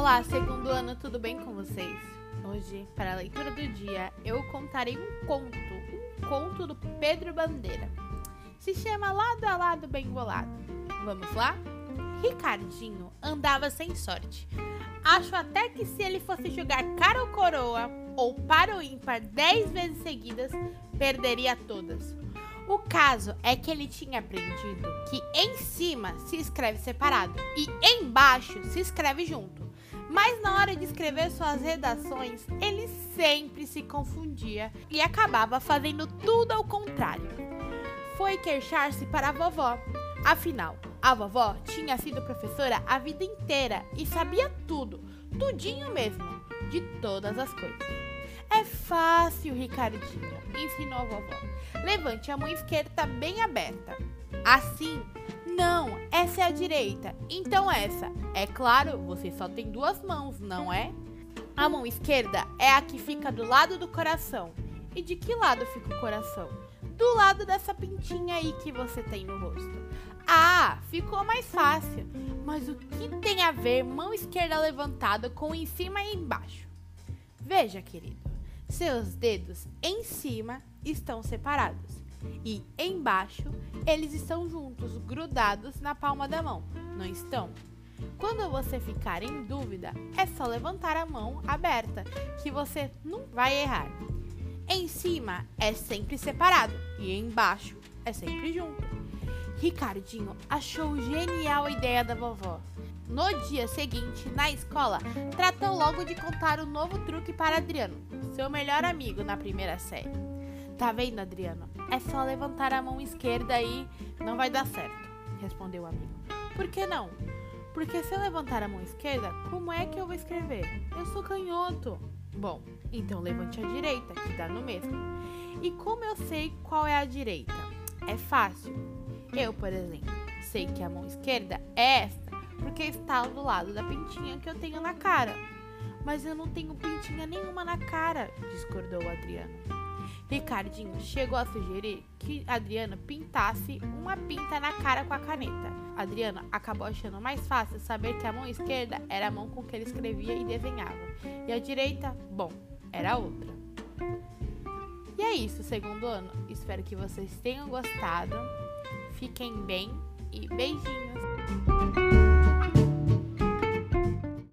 Olá, segundo ano, tudo bem com vocês? Hoje, para a leitura do dia, eu contarei um conto, um conto do Pedro Bandeira. Se chama Lado a Lado Bem Bolado. Vamos lá? Ricardinho andava sem sorte. Acho até que se ele fosse jogar cara ou coroa, ou para o ímpar dez vezes seguidas, perderia todas. O caso é que ele tinha aprendido que em cima se escreve separado e embaixo se escreve junto. Mas na hora de escrever suas redações, ele sempre se confundia e acabava fazendo tudo ao contrário. Foi queixar-se para a vovó. Afinal, a vovó tinha sido professora a vida inteira e sabia tudo, tudinho mesmo, de todas as coisas. É fácil, Ricardinho, ensinou a vovó. Levante a mão esquerda bem aberta. Assim? Não, essa é a direita. Então essa. É claro, você só tem duas mãos, não é? A mão esquerda é a que fica do lado do coração. E de que lado fica o coração? Do lado dessa pintinha aí que você tem no rosto. Ah, ficou mais fácil. Mas o que tem a ver mão esquerda levantada com em cima e embaixo? Veja, querido. Seus dedos em cima estão separados e embaixo eles estão juntos, grudados na palma da mão, não estão? Quando você ficar em dúvida, é só levantar a mão aberta, que você não vai errar. Em cima é sempre separado e embaixo é sempre junto. Ricardinho achou genial a ideia da vovó. No dia seguinte, na escola, tratou logo de contar o novo truque para Adriano, seu melhor amigo na primeira série. Tá vendo, Adriano? É só levantar a mão esquerda e não vai dar certo, respondeu o amigo. Por que não? Porque se eu levantar a mão esquerda, como é que eu vou escrever? Eu sou canhoto. Bom, então levante a direita, que dá no mesmo. E como eu sei qual é a direita? É fácil. Eu, por exemplo, sei que a mão esquerda é esta porque está do lado da pintinha que eu tenho na cara. Mas eu não tenho pintinha nenhuma na cara, discordou Adriano. Ricardinho chegou a sugerir que Adriano pintasse uma pinta na cara com a caneta. Adriano acabou achando mais fácil saber que a mão esquerda era a mão com que ele escrevia e desenhava, e a direita, bom, era outra. E é isso, segundo ano. Espero que vocês tenham gostado. Fiquem bem e beijinhos.